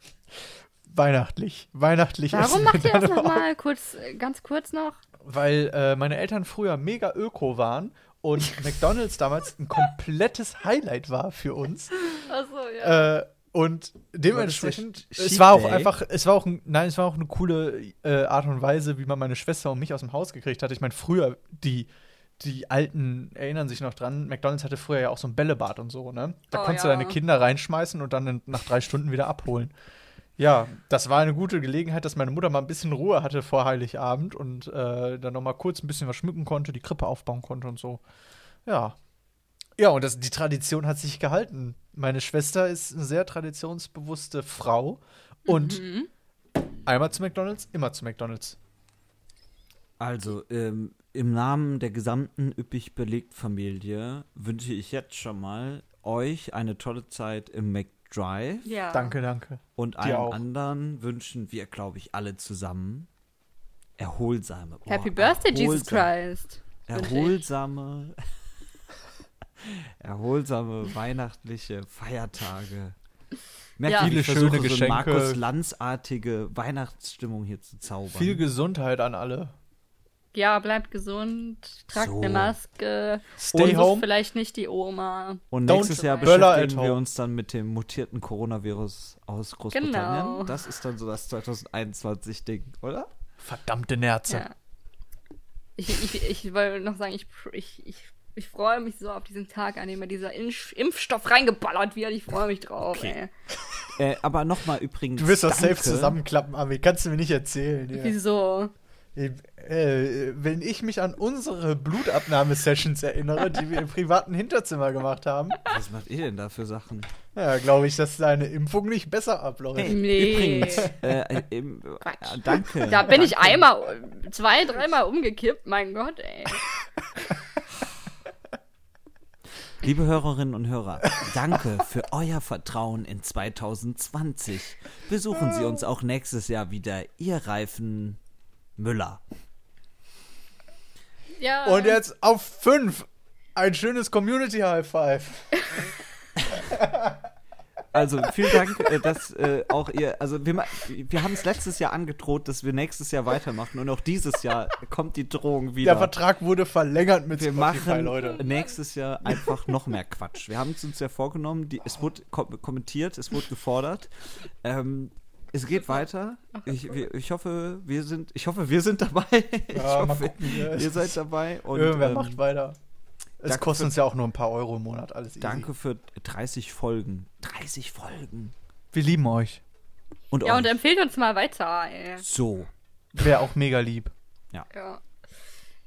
weihnachtlich. Weihnachtlich Warum essen macht ihr das nochmal? Kurz, äh, ganz kurz noch. Weil äh, meine Eltern früher mega öko waren und McDonalds damals ein komplettes Highlight war für uns. Achso, ja. Äh, und dementsprechend, es war auch einfach, es war auch, ein, nein, es war auch eine coole äh, Art und Weise, wie man meine Schwester und mich aus dem Haus gekriegt hat. Ich meine, früher, die, die Alten erinnern sich noch dran, McDonalds hatte früher ja auch so ein Bällebad und so, ne? Da Oh, konntest ja. du deine Kinder reinschmeißen und dann in, nach drei Stunden wieder abholen. Ja, das war eine gute Gelegenheit, dass meine Mutter mal ein bisschen Ruhe hatte vor Heiligabend und äh, dann noch mal kurz ein bisschen was schmücken konnte, die Krippe aufbauen konnte und so. Ja. Ja, und das, die Tradition hat sich gehalten. Meine Schwester ist eine sehr traditionsbewusste Frau und Mhm. einmal zu McDonalds, immer zu McDonalds. Also, ähm, im Namen der gesamten üppig belegt Familie wünsche ich jetzt schon mal euch eine tolle Zeit im McDrive. Ja. Danke, danke. Und Dir allen auch. anderen wünschen wir, glaube ich, alle zusammen erholsame. boah, Happy Birthday, Jesus erholsam- Christ. Erholsame, erholsame weihnachtliche Feiertage. Merkt Ja. Viele schöne so Geschenke. Markus Lanzartige Weihnachtsstimmung hier zu zaubern. Viel Gesundheit an alle. Ja, bleibt gesund, tragt So. eine Maske. Stay home. vielleicht nicht die Oma. Und Don't nächstes Jahr böller at beschäftigen wir home. uns dann mit dem mutierten Coronavirus aus Großbritannien. Genau. Das ist dann so das 2021-Ding, oder? Verdammte Nerze. Ja. Ich, ich, ich wollte noch sagen, ich, ich, ich, ich freue mich so auf diesen Tag, an dem mir dieser Impf Impfstoff reingeballert wird. Ich freue mich drauf, Okay. ey. Äh, aber nochmal übrigens. Du wirst doch danke. safe zusammenklappen, Ami. Kannst du mir nicht erzählen. Ja. Wieso? Äh, wenn ich mich an unsere Blutabnahmesessions erinnere, die wir im privaten Hinterzimmer gemacht haben, Was macht ihr denn da für Sachen? ja, glaube ich, dass deine Impfung nicht besser abläuft. Hey, Nee. übrigens, äh, äh, im, Quatsch. danke. Da bin ich einmal, zwei, dreimal umgekippt. Mein Gott, ey. Liebe Hörerinnen und Hörer, danke für euer Vertrauen in 2020. Besuchen Sie uns auch nächstes Jahr wieder, Ihr Reifen Müller. Ja. Und jetzt auf fünf. Ein schönes Community High Five. Also vielen Dank, äh, dass äh, auch ihr, also wir, wir haben es letztes Jahr angedroht, dass wir nächstes Jahr weitermachen und auch dieses Jahr kommt die Drohung wieder. Der Vertrag wurde verlängert mit wir Spotify, machen Leute. nächstes Jahr einfach noch mehr Quatsch. Wir haben es uns ja vorgenommen, die, es wurde ko kommentiert, es wurde gefordert. Ähm, es geht weiter. Ich, wir, ich hoffe, wir sind, ich hoffe, wir sind dabei. ich Ja, hoffe, gucken, ja. ihr seid dabei. Und, Irgendwer ähm, macht weiter. Es kostet für- uns ja auch nur ein paar Euro im Monat, alles easy. Danke für 30 Folgen. 30 Folgen. Wir lieben euch. Und ja, euch. und empfehlt uns mal weiter, ey. so. Wäre auch mega lieb. Ja.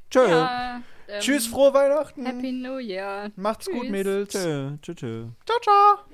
Tschö. ja ähm, Tschüss, frohe Weihnachten. Happy New Year. Macht's gut, Tschüss. Mädels. Tschö. Tschö. Tschö. Ciao, ciao.